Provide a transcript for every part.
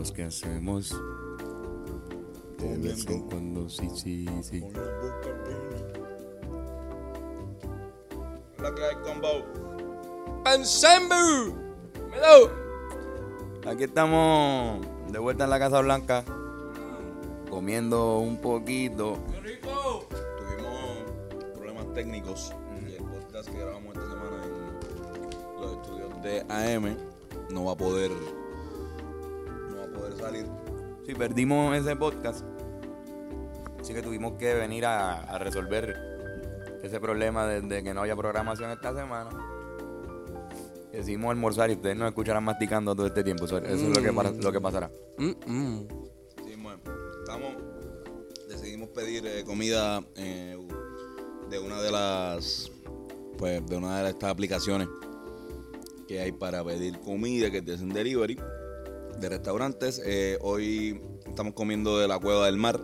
los que hacemos de vez en cuando, sí, sí, sí. Con la que hay combo. Aquí estamos de vuelta en la Casa Blanca, comiendo un poquito. ¡Qué rico! Tuvimos problemas técnicos y el podcast que grabamos esta semana en los estudios de AM no va a poder poder salir. Sí, perdimos ese podcast. Así que tuvimos que venir a, a resolver ese problema de, de que no haya programación esta semana. Decidimos almorzar y ustedes nos escucharán masticando todo este tiempo. Eso, eso es lo que, para- lo que pasará. Mm, mm. Sí, bueno, estamos decidimos pedir eh, comida eh, de una de las pues de una de estas aplicaciones que hay para pedir comida que te hacen delivery de restaurantes. Eh, hoy estamos comiendo de la Cueva del Mar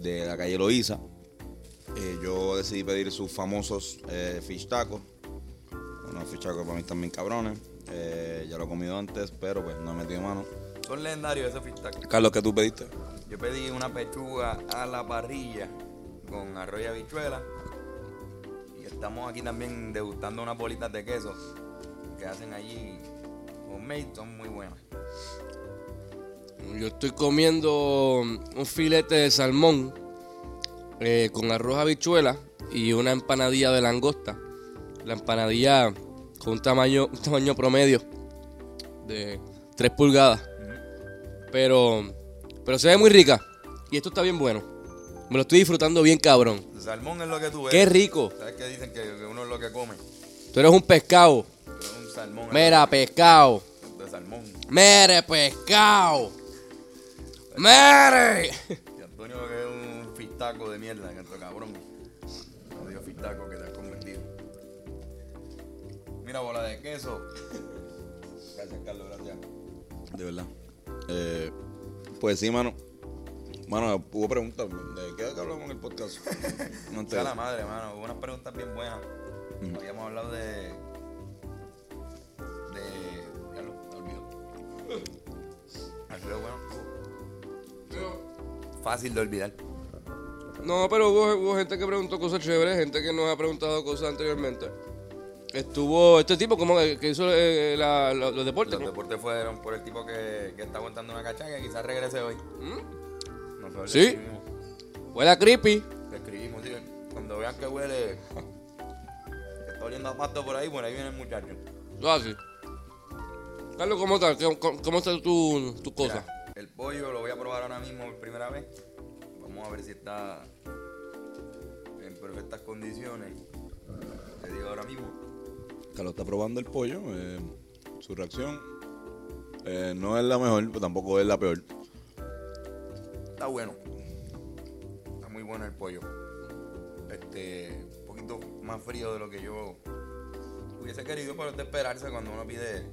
de la calle Loíza. Eh, yo decidí pedir sus famosos eh, fish tacos. Unos fish tacos para mí también cabrones. Eh, ya lo he comido antes, pero pues no he metido mano. Son legendarios esos fish tacos. Carlos, ¿qué tú pediste? Yo pedí una pechuga a la parrilla con arroz y habichuela. Y estamos aquí también degustando unas bolitas de queso que hacen allí son muy buenas. Yo estoy comiendo un filete de salmón eh, con arroz habichuela y una empanadilla de langosta. La empanadilla con un tamaño, un tamaño promedio de 3 pulgadas. Pero, pero se ve muy rica. Y esto está bien bueno. Me lo estoy disfrutando bien, cabrón. El salmón es lo que tú ves. Qué rico. ¿Sabes que dicen que uno es lo que come? Tú eres un pescado. Salmón. Mira, pescado. De salmón. Mere, pescado. Mere. Y Antonio que es un fistaco de mierda, canto cabrón. No digo fistaco que te has convertido. Mira, bola de queso. Gracias, Carlos, gracias. De verdad. Eh, pues sí, mano. Mano, hubo preguntas. ¿De qué hablamos en el podcast? No te... Sea la madre, mano. Hubo unas preguntas bien buenas. Habíamos hablado. De. Bueno. Fácil de olvidar. No, pero hubo, hubo gente que preguntó cosas chéveres, gente que nos ha preguntado cosas anteriormente. Estuvo este tipo como que, que hizo eh, la- la- los deportes. Los ¿no? deportes fueron por el tipo que, que está aguantando una cachaca y quizás regrese hoy. Nosotros Sí. le escribimos. Huele creepy. Le escribimos, sí. Cuando vean que huele. Que está oliendo a pasto por ahí, por ahí viene el muchacho. Ah, sí. Carlos, ¿cómo está? ¿Cómo, cómo- está tu, tu cosa? Mira, el pollo lo voy a probar ahora mismo por primera vez. Vamos a ver si está en perfectas condiciones. Te digo ahora mismo. Carlos está probando el pollo. eh, su reacción eh, no es la mejor, pero tampoco es la peor. Está bueno. Está muy bueno el pollo. Este, un poquito más frío de lo que yo hubiese querido, pero es de esperarse cuando uno pide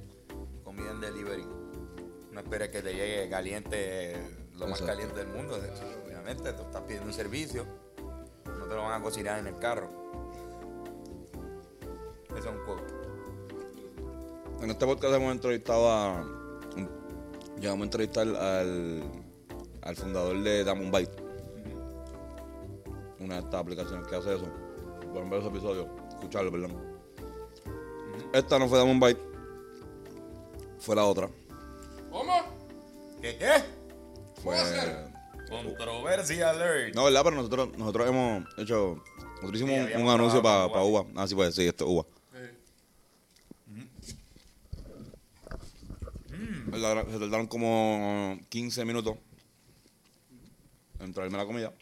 delivery. No esperes que te llegue caliente, lo más Exacto. caliente del mundo. Obviamente, tú estás pidiendo un servicio, no te lo van a cocinar en el carro. Eso es un quote. En este podcast hemos entrevistado a. Llegamos a entrevistar al, al fundador de Damon Bite. Una de estas aplicaciones que hace eso. Pueden ver ese episodio, escucharlo, perdón. Esta no fue Damon Bite, fue la otra. ¿Cómo? ¿Qué qué? Fue. Controversia alert. No, ¿verdad? Pero nosotros, nosotros hemos hecho. Nosotros hicimos Sí, un- anuncio para con uva. Ah, sí, pues sí, esto es uva. La- Se tardaron como 15 minutos en traerme la comida.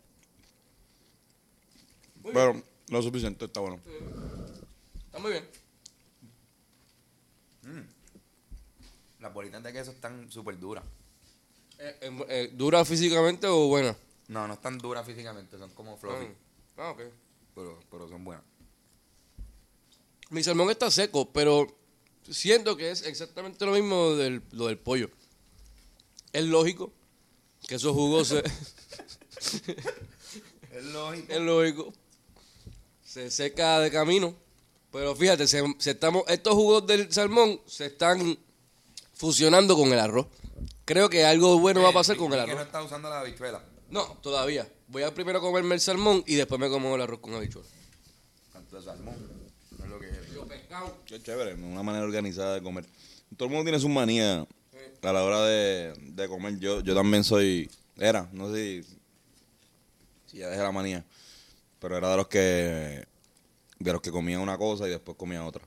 Pero lo suficiente, está bueno. Está muy bien. Las bolitas de queso están súper duras. Eh, eh, eh, ¿Dura físicamente o buena? No, no están duras físicamente, son como fluffy. Ah, ok. Pero, pero son buenas. Mi salmón está seco, pero siento que es exactamente lo mismo del, lo del pollo. Es lógico que esos jugos se, Es lógico. es lógico. Se seca de camino Pero fíjate, se, se estamos, estos jugos del salmón se están fusionando con el arroz. Creo que algo bueno va a pasar Eh, con el que no arroz. está usando la habichuela. No, todavía. Voy a primero comerme el salmón y después me como el arroz con habichuela. Tanto de salmón. No es lo que es. Qué chévere, una manera organizada de comer. Todo el mundo tiene sus manías a la hora de, de comer. Yo, yo también soy, era, no sé si, si ya dejé la manía, pero era de los que de los que comía una cosa y después comía otra.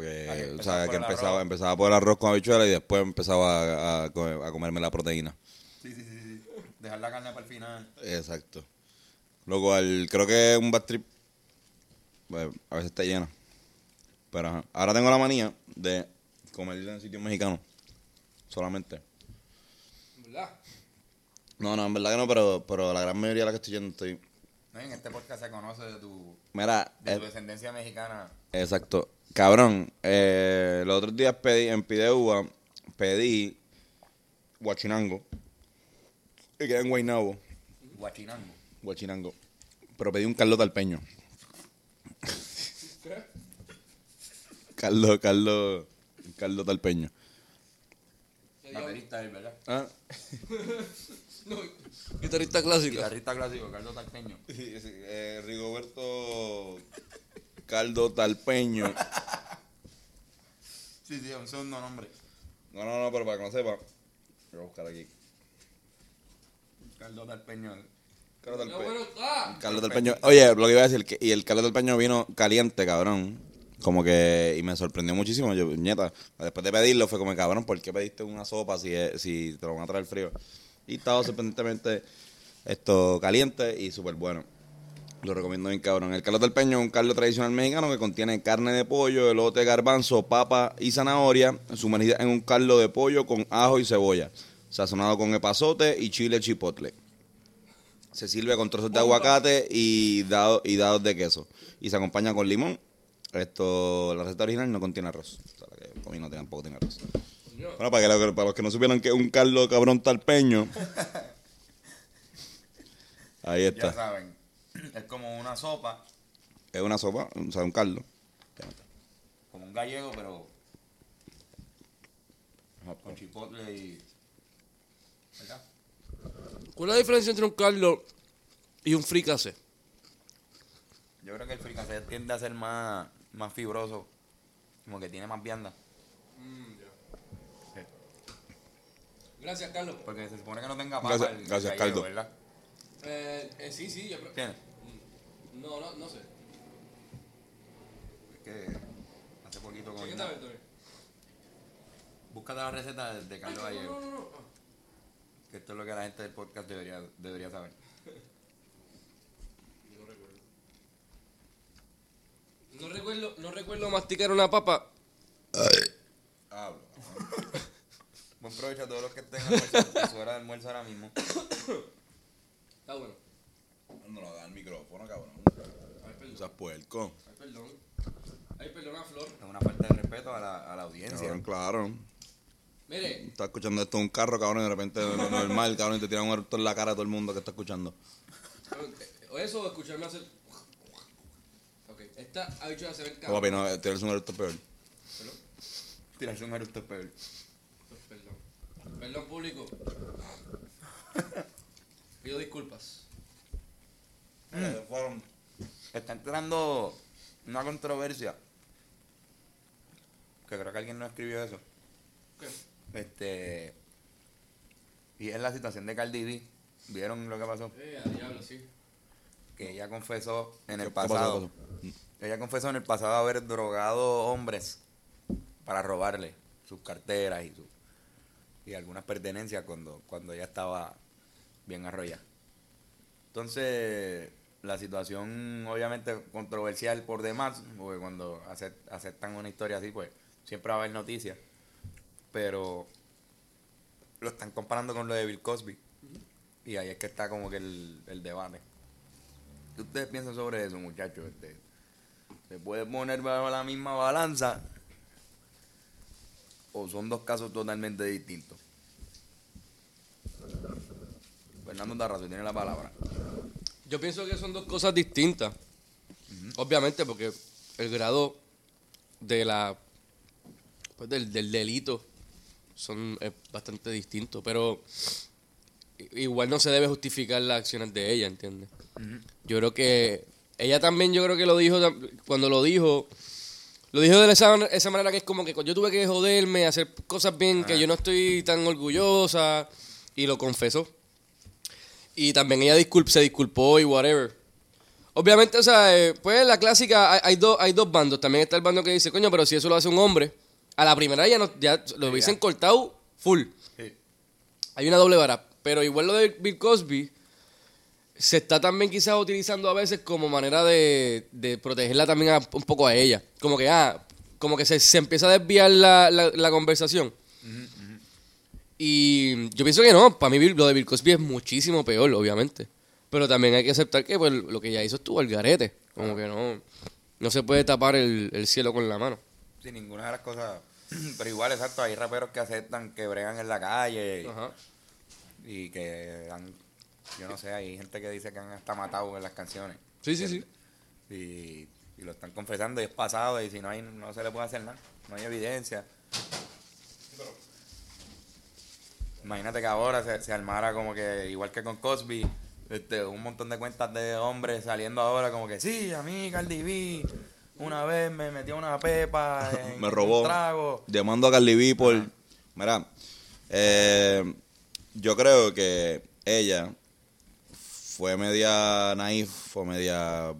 O empezaba sea, que empezaba, arroz. empezaba por el arroz con habichuela y después empezaba a, a co- a comerme la proteína. Sí, sí, sí, sí. Dejar la carne para el final. Exacto. Lo cual creo que un bad trip pues, a veces está llena. Pero ajá. ahora tengo la manía de comer en sitios mexicanos. Solamente. ¿Verdad? No, no, en verdad que no, pero, pero la gran mayoría de la que estoy yendo estoy. No, En este podcast se conoce de tu, Mira, de eh, tu descendencia mexicana. exacto. Cabrón, eh, los otros días pedí, en Pideuva, pedí guachinango. Que queda en Guaynabo, Guachinango. guachinango. Pero pedí un caldo talpeño. Caldo, caldo, caldo talpeño. Baterista él, ¿verdad? Ah, No, guitarrista clásica. Guitarrista clásico, Carlos Tarpeño. sí, sí, eh, Rigoberto Caldo Talpeño. Sí, sí, un segundo nombre. No, no, no, pero para que no sepa, voy a buscar aquí. Carlos Tarpeño. Caldo No, bueno, está. Caldo Talpeño. Oye, lo que iba a decir, que, y el caldo Talpeño vino caliente, cabrón. Como que, y me sorprendió muchísimo. Yo, nieta, después de pedirlo fue como, cabrón, ¿por qué pediste una sopa si, si te lo van a traer frío? Y estaba sorprendentemente esto caliente y súper bueno. Lo recomiendo bien, cabrón. El caldo del peño es un caldo tradicional mexicano que contiene carne de pollo, elote, garbanzo, papa y zanahoria, sumergida en un caldo de pollo con ajo y cebolla, sazonado con epazote y chile chipotle. Se sirve con trozos de aguacate y, dado- y dados de queso. Y se acompaña con limón. Esto, la receta original no contiene arroz. O sea, la que comí no tampoco tiene arroz. Bueno, para, que, para los que no supieran que es un caldo cabrón talpeño. Ahí Ya está. saben. Es como una sopa, Es una sopa, o sea, un caldo. como un gallego, pero con chipotle y. ¿Verdad? ¿Cuál es la diferencia entre un caldo y un fricase? Yo creo que el fricasé tiende a ser más, más fibroso, como que tiene más vianda. Sí. Gracias, Carlos. Porque se supone que no tenga papa Gracias- el- el gracias, gallego, Caldo. ¿verdad? Eh, eh, sí, sí, yo creo. ¿Tiene? No, no, no sé. Es que hace poquito con ¿Qué tal, Tony? Búscate la receta de, de Carlos No, Gallego, no, no, no. que esto es lo que la gente del podcast debería, debería saber. No recuerdo, no recuerdo masticar una papa. Hablo. Buen provecho a todos los que estén a su hora de almuerzo ahora mismo. Está bueno. No lo hagas el micrófono, cabrón. Ay, perdón. O sea, puerco. Ay, perdón. Ay, perdona, Flor. Es una falta de respeto a la, a la audiencia. Cabrón, claro. Mire, Está escuchando esto en un carro, cabrón, y de repente es normal, cabrón, y te tiran un eructo en la cara a todo el mundo que está escuchando. o eso o escucharme hacer. Ok, esta habichuela se ve Oh, papi, no, tienes un eructo peor. Tirarse un eructo peor. Perdón. Perdón, público. Pido disculpas. Eh, fueron- Está entrando una controversia. Que creo que alguien no escribió eso. ¿Qué? Este. Y es la situación de Cardi B. ¿Vieron lo que pasó? Eh, a diablo, sí. Que ella confesó en ¿Qué el pasado. ¿Qué pasó? Ella confesó en el pasado haber drogado hombres para robarle sus carteras y su, y algunas pertenencias cuando, cuando ella estaba bien arrollada. Entonces, la situación obviamente controversial por demás, porque cuando acep- aceptan una historia así, pues siempre va a haber noticias. Pero lo están comparando con lo de Bill Cosby. Y ahí es que está como que el, el debate. ¿Qué ustedes piensan sobre eso, muchachos? Este, ¿Se puede poner bajo la misma balanza? ¿O son dos casos totalmente distintos? Fernando Tarrazo tiene la palabra. Yo pienso que son dos cosas distintas. Obviamente, porque el grado de la pues, del, del delito son es bastante distintos, pero igual no se debe justificar las acciones de ella, ¿entiendes? Yo creo que ella también, yo creo que lo dijo cuando lo dijo, lo dijo de esa, esa manera que es como que yo tuve que joderme, hacer cosas bien, que yo no estoy tan orgullosa, y lo confesó. Y también ella disculp, se disculpó y whatever. Obviamente, o sea, eh, pues la clásica, hay, hay, dos, hay dos bandos. También está el bando que dice, coño, pero si eso lo hace un hombre, a la primera ya, no, ya lo hubiesen cortado full. Sí. Hay una doble vara. Pero igual lo de Bill Cosby se está también quizás utilizando a veces como manera de, de protegerla también a- un poco a ella. Como que, ah, como que se, se empieza a desviar la, la, la conversación. Y yo pienso que no, para mí lo de Bill Cosby es muchísimo peor, obviamente. Pero también hay que aceptar que pues, lo que ella hizo estuvo al garete. Como que no, no se puede tapar el, el cielo con la mano. Sin ninguna de las cosas. Pero igual, exacto, hay raperos que aceptan que bregan en la calle y, Ajá. y que han, yo no sé, hay gente que dice que han hasta matado en las canciones. Sí, sí, sí. Y, y lo están confesando y es pasado y si no hay, no se le puede hacer nada, no hay evidencia. Imagínate que ahora se, se armara como que, igual que con Cosby, este, un montón de cuentas de hombres saliendo ahora como que, sí, a mí Cardi B una vez me metió una pepa en Me robó. un trago. Llamando a Carly B por... Mira, eh, yo creo que ella fue media naif, fue media...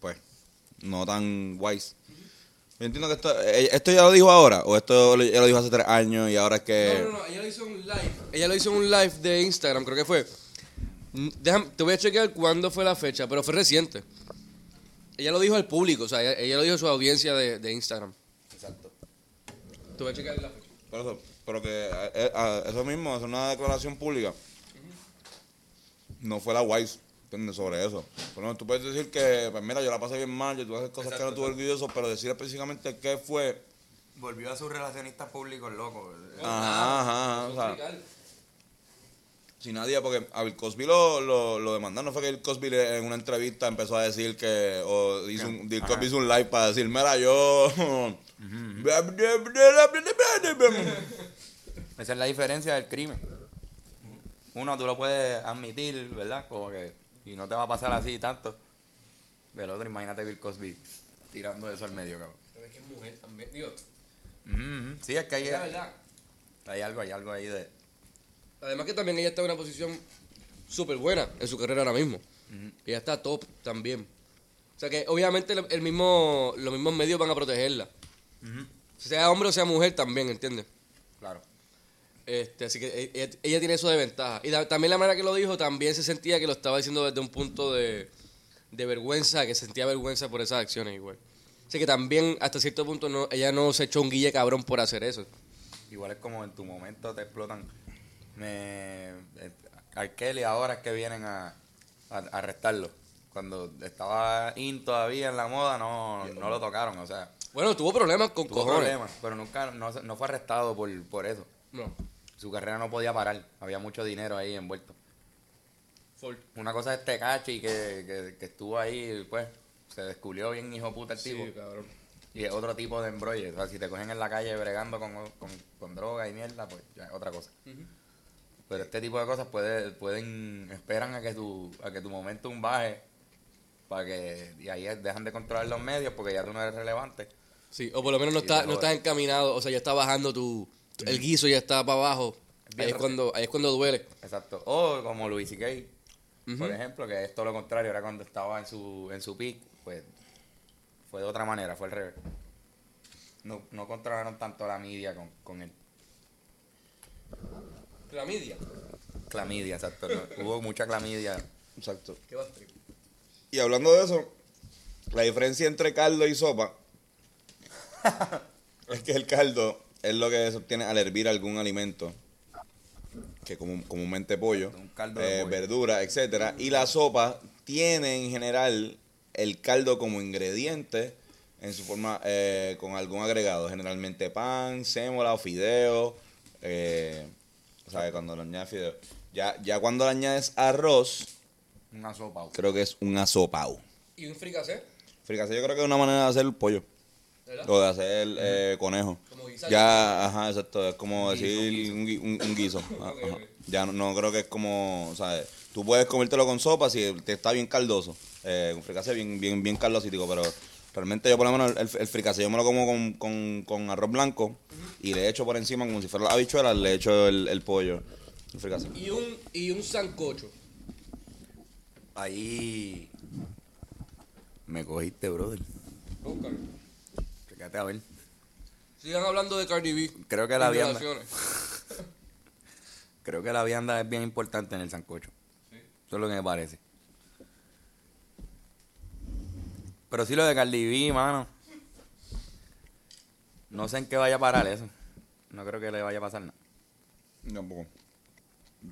Pues, no tan wise. Yo entiendo que esto, eh, esto ya lo dijo ahora, o esto ya lo dijo hace tres años y ahora es que... No, no, no, ella lo hizo en un live. Ella lo hizo en un live de Instagram, creo que fue. Mm, Déjame, te voy a chequear cuándo fue la fecha, pero fue reciente. Ella lo dijo al público, o sea, ella, ella lo dijo a su audiencia de, de Instagram. Exacto. Te voy a chequear la fecha. Por eso, pero que eh, eh, ah, eso mismo, es una declaración pública. No fue la wise, ¿entiendes? Sobre eso. Bueno, tú puedes decir que, pues mira, yo la pasé bien mal, yo tuve cosas que no tuve orgulloso, pero decir específicamente qué fue. Volvió a sus relacionistas públicos locos. Ajá, ajá, ajá. O sea, si nadie, porque a Bill Cosby lo, lo, lo demandaron, no fue que Bill Cosby en una entrevista empezó a decir que, o hizo un, Bill Cosby hizo un live para decir, mira, yo... Esa es la diferencia del crimen. Uno tú lo puedes admitir, ¿verdad? Como que, y no te va a pasar así tanto. Del otro, imagínate Bill Cosby tirando eso al medio, cabrón. Pero es que es mujer también, digo. Ujú, Sí, es que hay, hay algo, hay algo ahí de... Además que también ella está en una posición súper buena en su carrera ahora mismo. Ella está top también. O sea que obviamente el, el mismo, los mismos medios van a protegerla. Sea hombre o sea mujer también, ¿entiendes? Claro. Este, así que e- ella, ella tiene eso de ventaja. Y también la manera que lo dijo, también se sentía que lo estaba diciendo desde un punto de, de vergüenza, que sentía vergüenza por esas acciones igual. Así que también, hasta cierto punto, no, ella no se echó un guille cabrón por hacer eso. Igual es como en tu momento te explotan. Me, eh, R. Kelly ahora es que vienen a, a, a arrestarlo. Cuando estaba in todavía en la moda, no, no lo tocaron. O sea, Bueno, tuvo problemas con tuvo cojones. problemas, pero nunca no, no fue arrestado por, por eso. No. Su carrera no podía parar. Había mucho dinero ahí envuelto. Una cosa es Tecachi que, que, que estuvo ahí, pues, se descubrió bien hijo puta el tipo. Sí, cabrón. Y es otro tipo de embrolle. O sea, si te cogen en la calle bregando con, con, con droga y mierda, pues ya es otra cosa. Pero este tipo de cosas puede, pueden, esperan a que tu, a que tu momentum baje para que, y ahí dejan de controlar los medios porque ya tú no eres relevante. Sí, o por lo menos no, está, no estás encaminado, o sea, ya está bajando tu... El guiso ya está para abajo. Ahí es, cuando, ahí es cuando duele. Exacto. O como Luis C.K., Ujú. por ejemplo, que es todo lo contrario, era cuando estaba en su, en su peak, pues fue de otra manera, fue al revés. No, no controlaron tanto la media con, con él. Clamidia. Clamidia, exacto. ¿no? Hubo mucha clamidia. Exacto. ¿Qué Y hablando de eso, la diferencia entre caldo y sopa es que el caldo es lo que se obtiene al hervir algún alimento, que común- comúnmente pollo, eh, pollo. verdura, etcétera, y la sopa tiene en general el caldo como ingrediente en su forma eh, con algún agregado, generalmente pan, sémola o fideo, eh, o sea, cuando le añades fideo. Ya, ya cuando le añades arroz, Una sopa. creo que es un asopao. ¿Y un fricasé? Fricase yo creo que es una manera de hacer pollo. ¿Verdad? O de hacer eh, conejo. Ya, ajá, exacto. Es como decir un, gui- un- un guiso. Ajá, Ok, ajá. ok. Ya no, no creo que es como, ¿sabes? Tú puedes comértelo con sopa si te está bien caldoso. Eh, con fricase bien, bien, bien caldosítico, pero realmente yo por lo menos el, el fricase yo me lo como con, con, con arroz blanco y le echo por encima como si fuera la habichuela, le echo el, el pollo. El fricase. Y un, y un sancocho. Ahí me cogiste, brother. Búscalo. Fíjate a ver. Sigan hablando de Cardi B. Creo que la vianda, creo que la vianda es bien importante en el sancocho. Eso es lo que me parece. Pero sí lo de Cardi B, mano. No sé en qué vaya a parar eso. No creo que le vaya a pasar nada. Tampoco.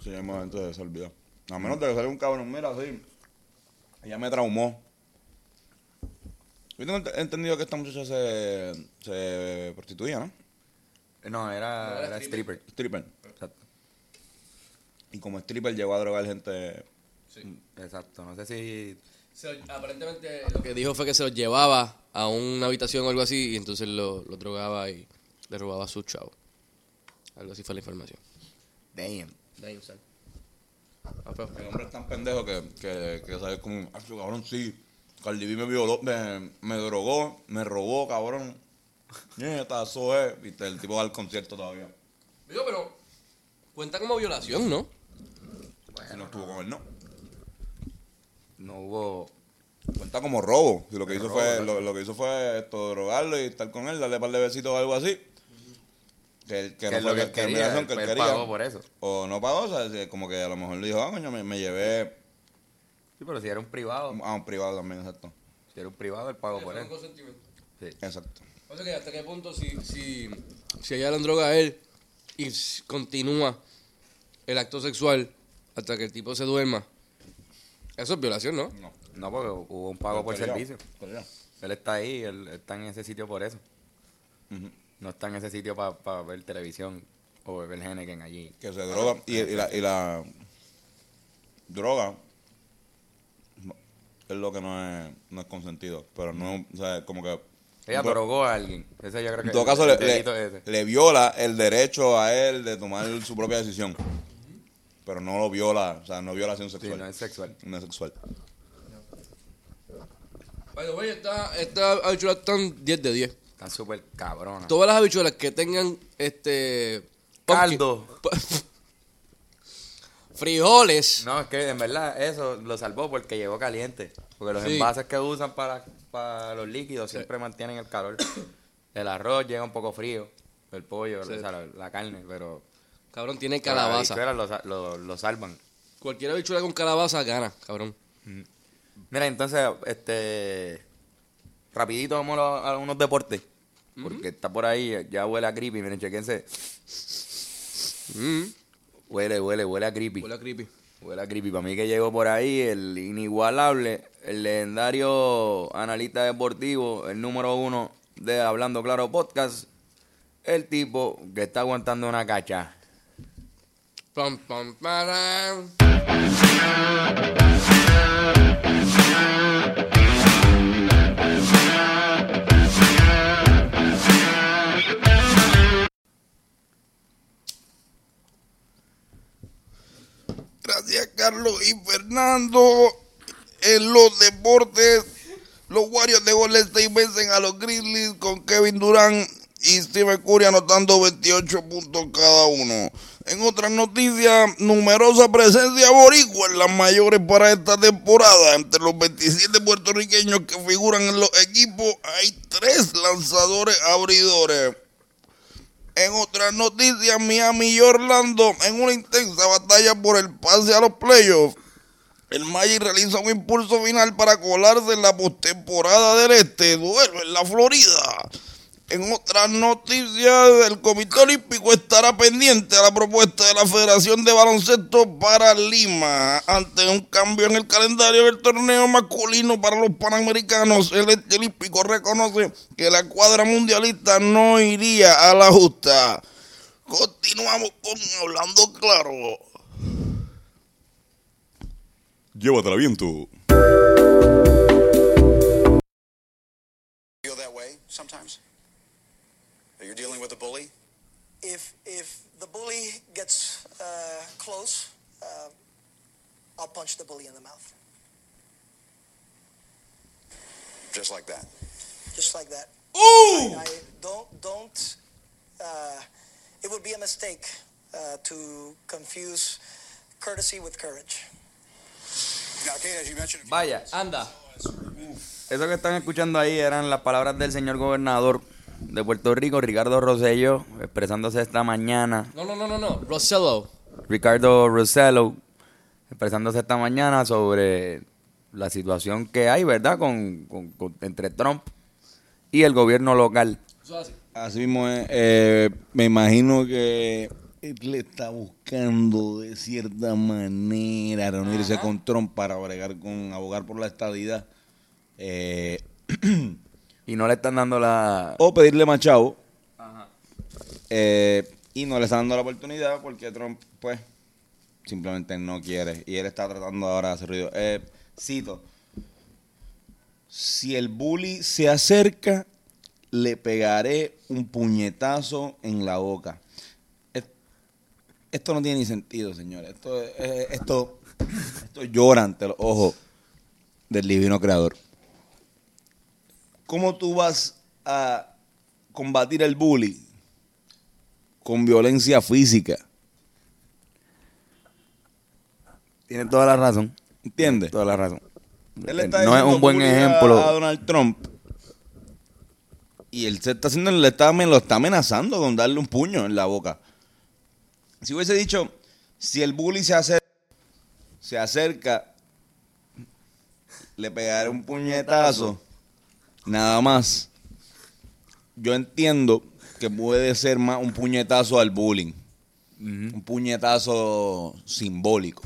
Sí, hay momentos de se olvidó. A menos de que salga un cabrón, mira, así. Ella me traumó. Yo tengo ent- entendido que esta muchacha se, se prostituía, ¿no? No, era, No, era era stripper. Stripper. Exacto. Y como stripper llegó a drogar gente. Sí. Exacto. No sé si. Se- aparentemente lo que dijo fue que se los llevaba a una habitación o algo así y entonces lo, lo drogaba y le robaba a su chavo. Algo así fue la información. Damn. Ah, pero- El hombre es tan pendejo que, que, que sabe como. Ah, cabrón, sí. Cardi B me violó, me, me drogó, me robó, cabrón. Nieta, eso es. Viste, el tipo va al concierto todavía. Digo, pero cuenta como violación, ¿no? Si no estuvo con él, no. No hubo. Cuenta como robo. Si lo que hizo robo, fue, lo, lo que hizo fue esto, drogarlo y estar con él, darle un par de besitos o algo así. Que, él- que Que no fue lo que en quería, que él él pagó por eso. O no pagó, o sea, como que a lo mejor le dijo, ah, coño, me, me llevé Sí, pero si era un privado. a un privado también, exacto. Si era un privado, él pagó por él. un consentimiento. Sí. Exacto. O sea que hasta qué punto si, si, si ella le droga a él y continúa el acto sexual hasta que el tipo se duerma, eso es violación, ¿no? No. No, porque hubo un pago por servicio. Él está ahí, él está en ese sitio por eso. No está en ese sitio para ver televisión o beber Henneken allí. Que se droga. Y, y la, y la droga es lo que no es, no es consentido. Pero no, o sea, como que. Ella pero- drogó a alguien. Ese yo creo que En todo caso, el le, le- viola el derecho a él de tomar su propia decisión. Pero no lo viola, o sea, no violación Sí, sexual. no es sexual. No es sexual. By the way, esta, esta habichuela están 10 de 10. Están súper cabronas. Todas las habichuelas que tengan este Caldo. frijoles. No, es que en verdad eso lo salvó porque llegó caliente. Porque los Sí. envases que usan para, para los líquidos siempre mantienen el calor. El arroz llega un poco frío. El pollo, Sí. o sea, la, la carne, pero. Cabrón, tiene calabaza. habichuelas Lo, lo- salvan. Cualquier habichuela con calabaza gana, cabrón. Mira, entonces, este. Rapidito vamos a, a unos deportes. Porque está por ahí, ya huele a creepy. Miren, chequense. Mm, Huele, huele, huele a creepy. huele a creepy. Huele a creepy. Para mí que llegó por ahí el inigualable, el legendario analista deportivo, el número uno de Hablando Claro Podcast. El tipo que está aguantando una cacha. Pam, pam, param. Gracias, Carlos y Fernando. En los deportes, los Warriors de Golden State vencen a los Grizzlies con Kevin Durant y Stephen Curry anotando 28 puntos cada uno. En otras noticias, numerosa presencia boricua en las mayores para esta temporada. Entre los 27 puertorriqueños que figuran en los equipos, hay tres lanzadores abridores. En otras noticias, Miami y Orlando en una intensa batalla por el pase a los playoffs. El Magic realiza un impulso final para colarse en la postemporada del Este, duelo en la Florida. En otras noticias, el Comité Olímpico estará pendiente a la propuesta de la Federación de Baloncesto para Lima. Ante un cambio en el calendario del torneo masculino para los Panamericanos, el Este Olímpico reconoce que la cuadra mundialista no iría a la justa. Continuamos con Hablando Claro. Llévatela dealing with a bully? If if the bully gets uh, close, uh, I'll punch the bully in the mouth. Just like that. Just like that. Ooh! I, I don't don't. Uh, it would be a mistake uh, to confuse courtesy with courage. Okay, as you mentioned. Bye Vaya, anda. Eso que están escuchando ahí eran las palabras del señor gobernador. De Puerto Rico, Ricardo Rosello, expresándose esta mañana. No, no, no, no, no. Rosello. Ricardo Rosello, expresándose esta mañana sobre la situación que hay, ¿verdad?, con, con- con- entre Trump y el gobierno local. Así mismo es. Eh, me imagino que él está buscando de cierta manera reunirse con Trump para bregar con abogar por la estadidad. Eh, Y no le están dando la... o pedirle más chavo. Eh, y no le están dando la oportunidad porque Trump, pues, simplemente no quiere. Y él está tratando ahora de hacer ruido. Eh, cito. Si el bully se acerca, le pegaré un puñetazo en la boca. Es- Esto no tiene ni sentido, señores. Esto, es- esto, esto llora ante los ojos del divino creador. ¿Cómo tú vas a combatir el bully con violencia física? Tiene toda la razón. ¿Entiendes? Toda la razón. Él está no es un buen ejemplo. A Donald Trump. Y él se está haciendo, le está, lo está amenazando con darle un puño en la boca. Si hubiese dicho, si el bully se acerca, se acerca, le pegaré un puñetazo, nada más. Yo entiendo que puede ser más un puñetazo al bullying. Un puñetazo simbólico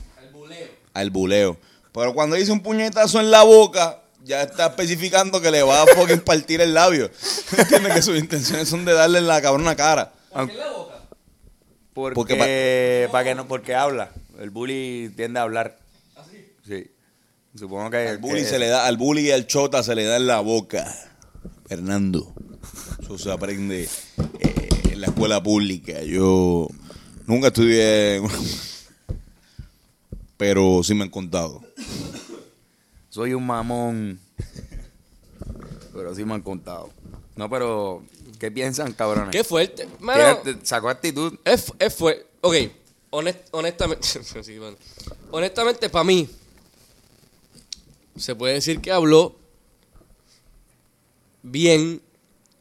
al buleo. Pero cuando dice un puñetazo en la boca, ya está especificando que le va a fucking partir el labio. ¿Entiendes? Que sus intenciones son de darle en la cabrona cara. Porque, Porque para que no, porque habla. El bully tiende a hablar. Sí. Supongo que. Al bully que- se le da, al bully y al chota se le da en la boca. Fernando. Eso se aprende eh, en la escuela pública. Yo nunca estudié pero sí me han contado. Soy un mamón. Pero sí me han contado. No, pero. ¿Qué piensan, cabrones? Qué fuerte. Mano, Sacó actitud. es, es fue. Ok, honest- honestamente. sí, bueno. Honestamente, para mí, se puede decir que habló bien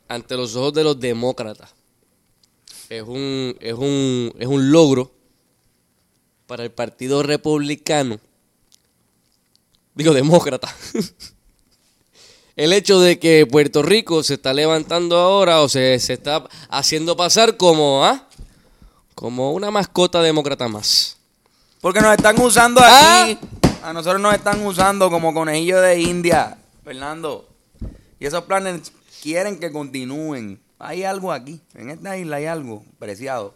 ante los ojos de los demócratas. Es un, es un, es un logro para el Partido Republicano. Digo, demócrata. el hecho de que Puerto Rico se está levantando ahora o se, se está haciendo pasar como, ¿ah? Como una mascota demócrata más. Porque nos están usando Ah. A nosotros nos están usando como conejillo de India, Fernando. Y esos planes quieren que continúen. Hay algo aquí. En esta isla hay algo preciado.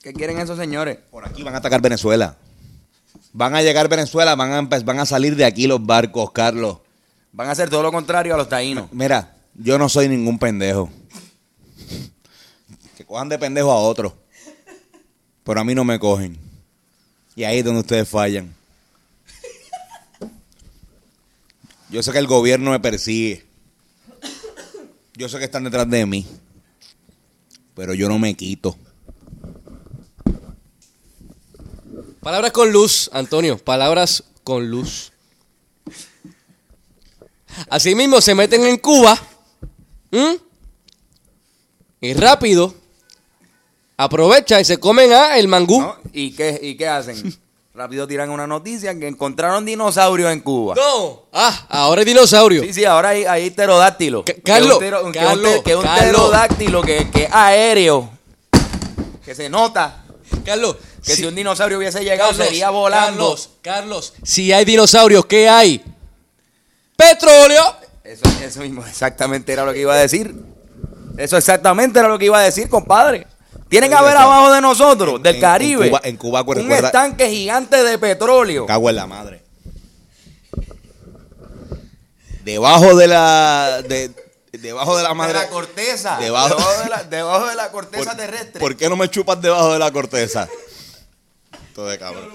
¿Qué quieren esos señores? Por aquí van a atacar Venezuela. Van a llegar Venezuela, van a, van a salir de aquí los barcos, Carlos. Van a hacer todo lo contrario a los taínos. Mira, yo no soy ningún pendejo. Que cojan de pendejo a otros. Pero a mí no me cogen. Y ahí es donde ustedes fallan. Yo sé que el gobierno me persigue. Yo sé que están detrás de mí. Pero yo no me quito. Palabras con luz, Antonio. Palabras con luz. Asimismo, se meten en Cuba. Y rápido. Aprovecha y se comen a el mangú. ¿no? ¿Y, qué, ¿Y qué hacen? Rápido tiran una noticia que encontraron dinosaurios en Cuba. No. Ah, ahora es dinosaurio. Sí, sí, ahora hay, hay pterodáctilo. Ca- Que Carlos, un tero- que un Carlos, que un Carlos. pterodáctilo que, que es aéreo. Que se nota Carlos. que si- si un dinosaurio hubiese llegado Carlos, sería volando. Carlos, Carlos, si hay dinosaurios, ¿qué hay? Petróleo. Eso, eso mismo exactamente era lo que iba a decir. Eso exactamente era lo que iba a decir, compadre. Tienen que haber abajo de nosotros, en- del en- Caribe, en Cuba- en Cuba, un recuerda- estanque gigante de petróleo. Cago en la madre. Debajo de la. De, debajo de la madre. de la corteza. Debajo- Debajo, de, la, debajo de la corteza ¿Por- terrestre. ¿Por qué no me chupas debajo de la corteza? Todo de cabrón.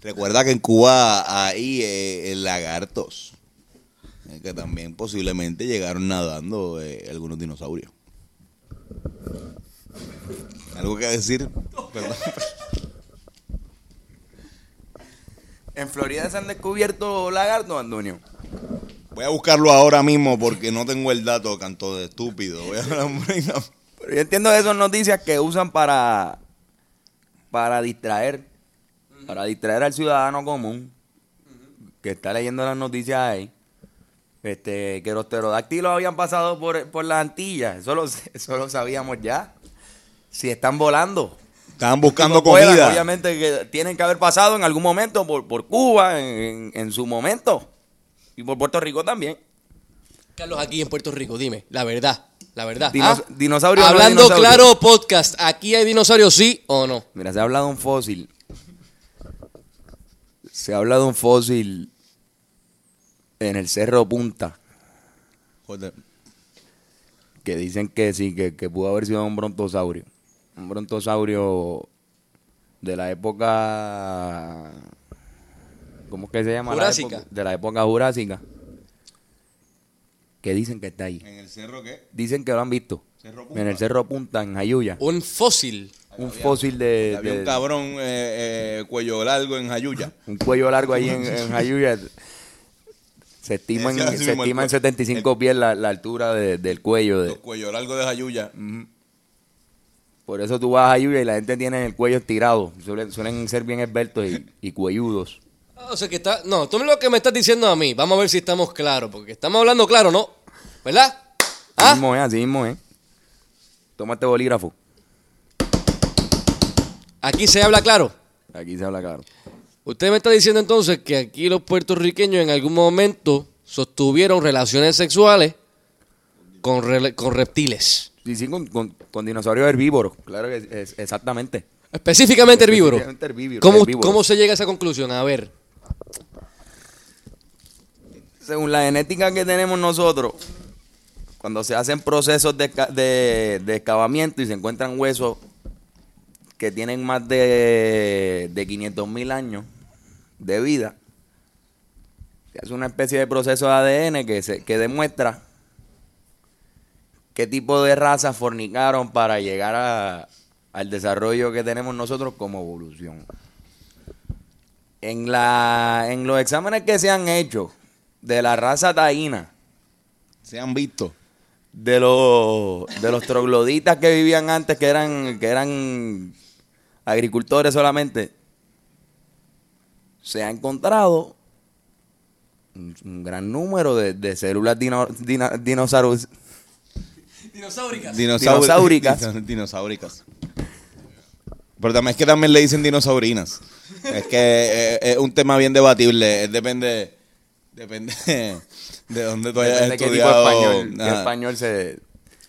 Recuerda que en Cuba hay eh, lagartos, eh, que también posiblemente llegaron nadando eh, algunos dinosaurios. ¿Algo que decir? Perdón. En Florida se han descubierto lagartos, Antonio. Voy a buscarlo ahora mismo porque no tengo el dato, canto de estúpido. Voy a Pero yo entiendo son noticias que usan para, para distraer, para distraer al ciudadano común que está leyendo las noticias ahí. Este, que los pterodáctilos habían pasado por, por las Antillas. Eso lo, eso lo sabíamos ya. Si están volando. Estaban buscando puedan, comida. obviamente que tienen que haber pasado en algún momento por, por Cuba, en, en su momento. Y por Puerto Rico también. Carlos, aquí en Puerto Rico, dime, la verdad, la verdad. Dinos- ¿ah? dinosaurio no Hablando dinosaurio. claro, podcast, ¿aquí hay dinosaurios sí o no? Mira, se habla de un fósil. Se habla de un fósil en el Cerro Punta. Joder. Que dicen que sí, que, que pudo haber sido un brontosaurio. Un brontosaurio de la época. ¿Cómo es que se llama? La Jurásica. época- de la época jurásica. Que dicen que está ahí. ¿En el cerro qué? Dicen que lo han visto. Cerro Punta. En el Cerro Punta, en Jayuya. Un fósil. Un fósil de. Había de- un cabrón eh, eh, cuello largo en Jayuya. un cuello largo ahí en, en Jayuya. Se estima, en, Decía así se mismo el estima en cue- 75 pies la, la altura de- del cuello. de- cuello largo de Jayuya. por eso tú vas a Jayuya y la gente tiene el cuello estirado. Suelen, suelen ser bien esbeltos y, y cuelludos. O sea que está. No, tú lo que me estás diciendo a mí. Vamos a ver si estamos claros. Porque estamos hablando claro, ¿no? ¿Verdad? Así ¿Ah? mismo es, así mismo es. Toma este bolígrafo. Aquí se habla claro. Aquí se habla claro. Usted me está diciendo entonces que aquí los puertorriqueños en algún momento sostuvieron relaciones sexuales con, rele- con reptiles. Sí, sí, con, con, con dinosaurios herbívoros. Claro que es, es- exactamente. Específicamente herbívoros. Herbívoro- ¿Cómo, herbívoros. ¿Cómo se llega a esa conclusión? A ver. Según la genética que tenemos nosotros, cuando se hacen procesos de, de, de excavamiento y se encuentran huesos que tienen más de, de 500 mil años de vida, se hace una especie de proceso de ADN que, se, que demuestra qué tipo de razas fornicaron para llegar a- al desarrollo que tenemos nosotros como evolución. En, la, en los exámenes que se han hecho de la raza taína, Se han visto. de los, de los trogloditas que vivían antes, que eran, que eran agricultores solamente, se ha encontrado un, un gran número de, de células dino, dina- dinosaurus- Dinosauricas. Dinosauricas. Dino- Dinosauricas. Pero también es que también le dicen dinosaurinas. es que eh, es un tema bien debatible. Es depende, depende de dónde tú hayas Depende de qué tipo de estudiado. español, qué español se...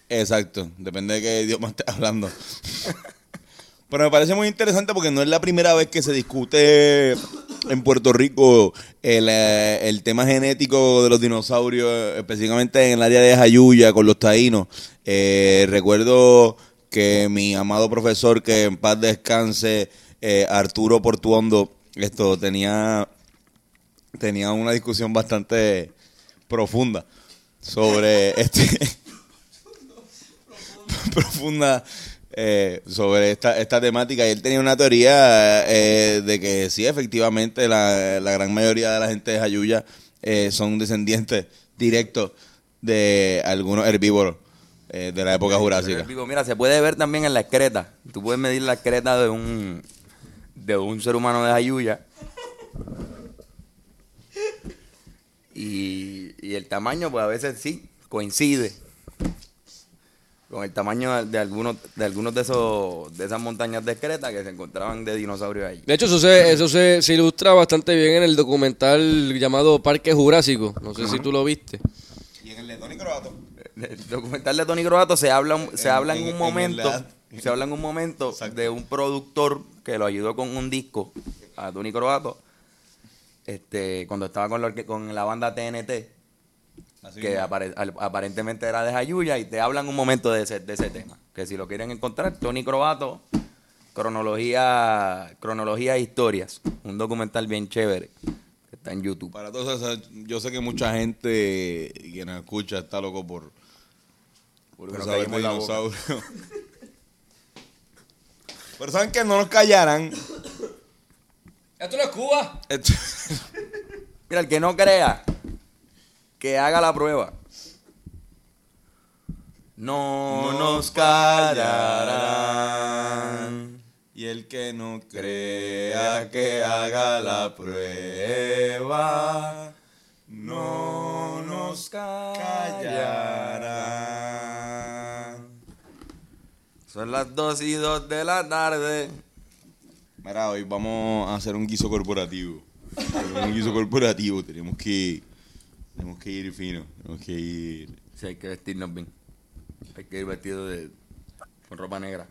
Exacto, depende de qué idioma estés hablando. Pero me parece muy interesante porque no es la primera vez que se discute en Puerto Rico el, eh, el tema genético de los dinosaurios, específicamente en el área de Jayuya con los taínos. Eh, recuerdo que mi amado profesor, que en paz descanse, eh, Arturo Portuondo, esto tenía, tenía una discusión bastante profunda sobre este profunda eh, sobre esta, esta temática y él tenía una teoría eh, de que sí, efectivamente la, la gran mayoría de la gente de Jayuya eh, son descendientes directos de algunos herbívoros eh, de la época jurásica. Mira, se puede ver también en la excreta. Tú puedes medir la excreta de un, de un ser humano de Jayuya. Y, y el tamaño, pues a veces sí, coincide con el tamaño de algunos de algunos de esos de esas montañas de excreta que se encontraban de dinosaurios ahí. De hecho, eso se, eso se, se ilustra bastante bien en el documental llamado Parque Jurásico. No sé si tú lo viste. Y en el de Tony Croato. El documental de Tony Croato se habla, se En- habla en, en- un en momento, se habla en un momento Exacto. de un productor que lo ayudó con un disco a Tony Croato, este, cuando estaba con la, con la banda TNT, Así que apare- aparentemente era de Jayuya, y te hablan un momento de ese, de ese tema. Que si lo quieren encontrar, Tony Croato, cronología, cronología e historias. Un documental bien chévere que está en YouTube. Para todos, esos, yo sé que mucha gente que nos escucha está loco por, por Que nos saber de dinosaurios. Pero saben que no nos callaran. Esto no es Cuba. Esto- Mira, el que no crea, que haga la prueba. No nos callarán. Y el que no crea que haga la prueba, no nos callarán. Son las 2 y 2 de la tarde. Mira, hoy vamos a hacer un guiso corporativo. un guiso corporativo, tenemos que, tenemos que ir fino, tenemos que ir... Sí, hay que vestirnos bien. Hay que ir vestido de con ropa negra.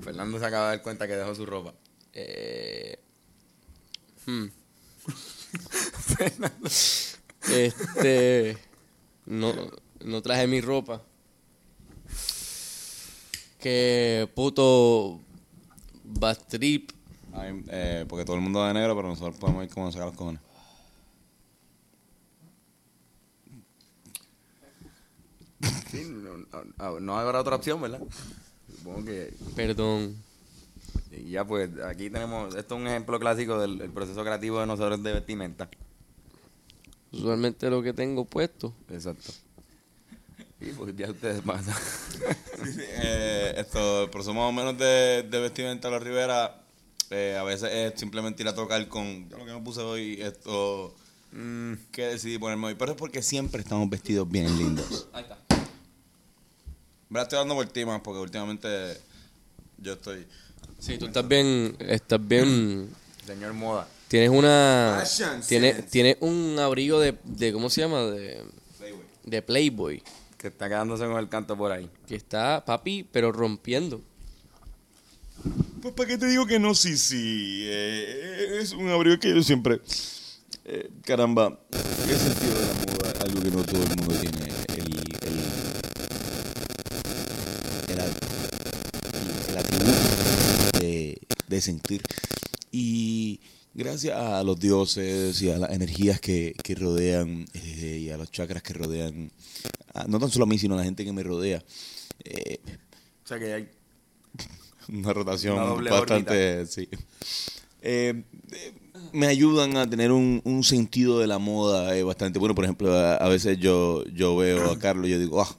Fernando se acaba de dar cuenta que dejó su ropa. Eh, hmm. Este. No, no traje mi ropa. Que puto. Bastrip. Eh, porque todo el mundo va de negro, pero nosotros podemos ir como nos saca los cojones. Sí, no, no, no habrá otra opción, ¿verdad? Supongo que Perdón. y ya pues aquí tenemos, esto es un ejemplo clásico del, del proceso creativo de nosotros de vestimenta. Usualmente lo que tengo puesto. Exacto. Y pues ya ustedes pasan. Eh, esto, pero somos más o menos de, de vestimenta a la Rivera. Eh, a veces es simplemente ir a tocar con yo lo que me puse hoy, esto Mm, que decidí ponerme hoy. Pero es porque siempre estamos vestidos bien lindos. Ahí está. Me estoy dando por ti más porque últimamente yo estoy. Sí, tú estás bien. Estás bien. señor Moda. Tienes una. Tienes, tienes un abrigo de, de. ¿Cómo se llama? De, de Playboy. Que está quedándose con el canto por ahí. Que está, papi, pero rompiendo. Pues para qué te digo que no, sí, sí. eh, es un abrigo que yo siempre. eh, caramba, el sentido de la moda, algo que no todo el mundo tiene. El, el, el, a- el atributo de, de sentir. Y gracias a los dioses y a las energías que, que rodean eh, y a los chakras que rodean, a- no tan solo a mí, sino a la gente que me rodea. eh, O sea que hay una rotación Una doble bastante, sí. Eh, eh, me ayudan a tener un, un sentido de la moda eh, bastante bueno. Por ejemplo, a, a veces yo, yo veo a Carlos y yo digo, ah,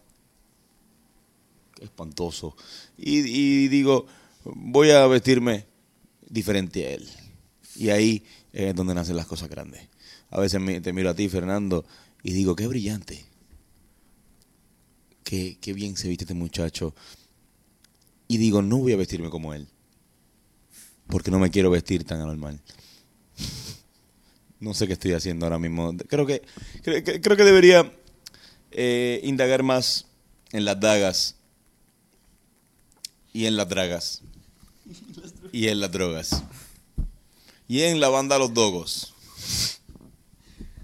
qué espantoso. Y, y digo, voy a vestirme diferente a él. Y ahí es donde nacen las cosas grandes. A veces te miro a ti, Fernando, y digo, qué brillante. Qué, qué bien se viste este muchacho y digo, no voy a vestirme como él. Porque no me quiero vestir tan anormal. No sé qué estoy haciendo ahora mismo. Creo que, creo, creo que debería eh, indagar más en las dagas y en las dragas y en las drogas y en la banda Los Dogos.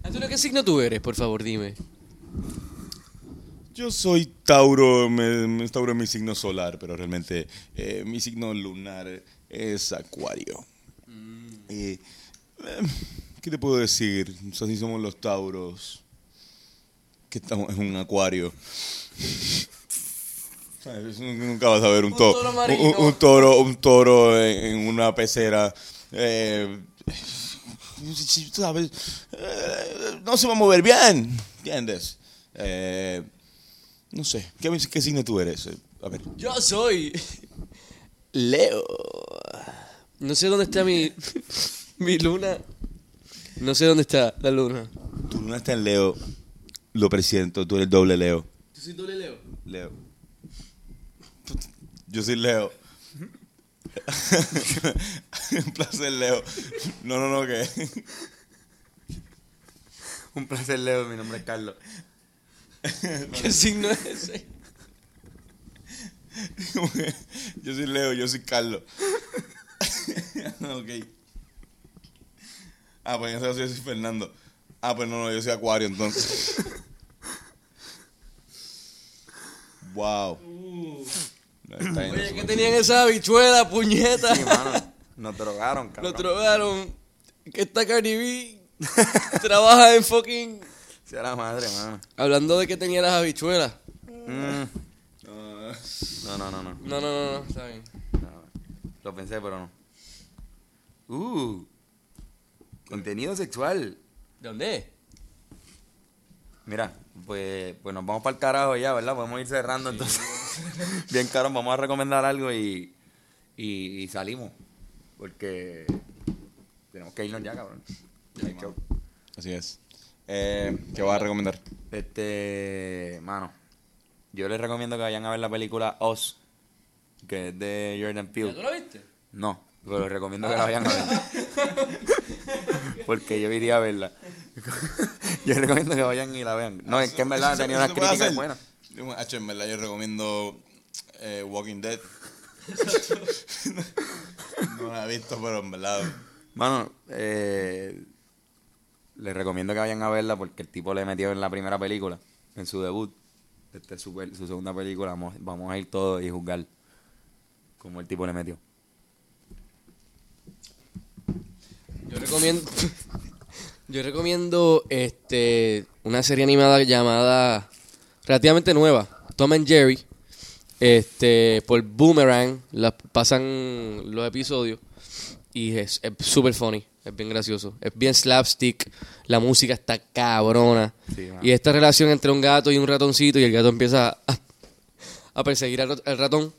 Antonio, ¿qué signo tú eres? Por favor, dime. Yo soy Tauro, me, me- Tauro es mi signo solar, pero realmente eh, mi signo lunar es Acuario. Eh, eh, ¿Qué te puedo decir? Así somos los Tauros, que estamos en un acuario. Nunca vas a ver un, Un to- toro un- toro, un toro en, en una pecera. eh, sabes, eh, no se va a mover bien, ¿entiendes? Eh, no sé, ¿qué, qué signo tú eres? A ver. Yo soy. Leo. No sé dónde está mi. mi luna. No sé dónde está la luna. Tu luna está en Leo, lo presiento, tú eres doble Leo. ¿Tú soy doble Leo? Leo. Yo soy Leo. Un placer, Leo. No, no, no, que. un placer, Leo. Mi nombre es Carlos. ¿Qué signo es ese? Yo soy Leo, yo soy Carlos. ok. Ah, pues en ese caso yo soy Fernando. Ah, pues no, no, yo soy Acuario entonces. wow. Bien, Oye. ¿qué tenían esa habichuela, puñeta? Sí, mano. Nos drogaron, cabrón. Nos drogaron. Que esta Cardi B trabaja en fucking... Sea la madre, mano. Hablando de que tenía las habichuelas. Mm. No, no, no, no. No, no, no, no, está bien. No, Lo pensé, pero no. Uh. Contenido sexual. ¿De dónde? Mira, pues, pues nos vamos para el carajo ya, ¿verdad? Podemos ir cerrando entonces. Bien caro, vamos a recomendar algo y, y, y salimos. Porque tenemos que irnos ya, cabrón. Ya hay show. Así es. Eh, ¿Qué vas a recomendar? Este, mano, yo les recomiendo que vayan a ver la película Oz, que es de Jordan ¿Ya Peele. tú lo viste? No, pero les recomiendo que la vayan a ver. Porque yo iría a verla. yo les recomiendo que vayan y la vean. No, es que en verdad ¿Eso- tenía unas críticas buenas. Yo, hacho, en verdad, yo recomiendo eh, Walking Dead. no la he visto, pero en verdad. Mano, eh, les recomiendo que vayan a verla porque el tipo le metió en la primera película, en su debut. Este es su, su segunda película. Vamos, vamos a ir todos y juzgar cómo el tipo le metió. Yo recomiendo. Yo recomiendo este una serie animada llamada relativamente nueva, Tom and Jerry. Este, por Boomerang, la pasan los episodios y es súper funny, es bien gracioso, es bien slapstick, la música está cabrona. Sí, y esta relación entre un gato y un ratoncito y el gato empieza a, a perseguir al, al ratón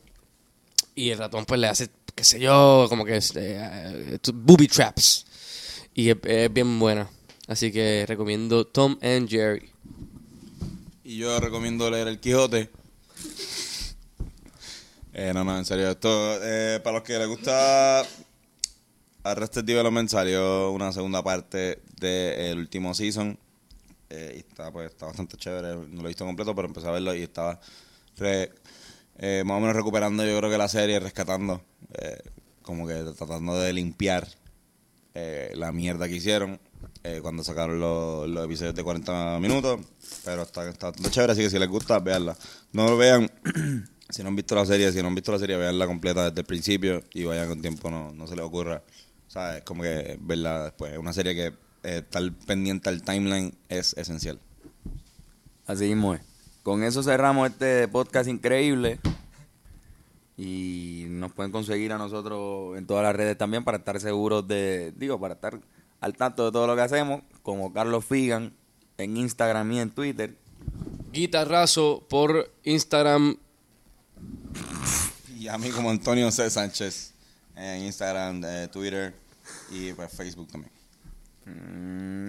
y el ratón pues le hace, qué sé yo, como que es, eh, eh, booby traps. Y es, es bien buena. Así que recomiendo Tom and Jerry. Y yo recomiendo leer El Quijote. Eh, no, no, en serio. Esto, eh, para los que les gusta Arrested Development, salió una segunda parte del último season. Eh, y está, pues, está bastante chévere. No lo he visto completo, pero empecé a verlo y estaba re- eh, más o menos recuperando, yo creo que la serie, rescatando. eh, como que tratando de limpiar eh, la mierda que hicieron eh, cuando sacaron los, los episodios de 40 minutos. Pero está, está chévere, así que si les gusta, veanla. No lo vean, si no han visto la serie, si no han visto la serie, veanla completa desde el principio y vayan con tiempo, no, no se les ocurra. ¿Sabes? Como que verla después. Es una serie que eh, estar pendiente al timeline es esencial. Así mismo es. Con eso cerramos este podcast increíble. Y nos pueden conseguir a nosotros en todas las redes también para estar seguros de, digo, para estar al tanto de todo lo que hacemos, como Carlos Figan en Instagram y en Twitter. Guitarrazo por Instagram. Y a mí como Antonio C. Sánchez en Instagram, eh, Twitter y pues Facebook también. Mm.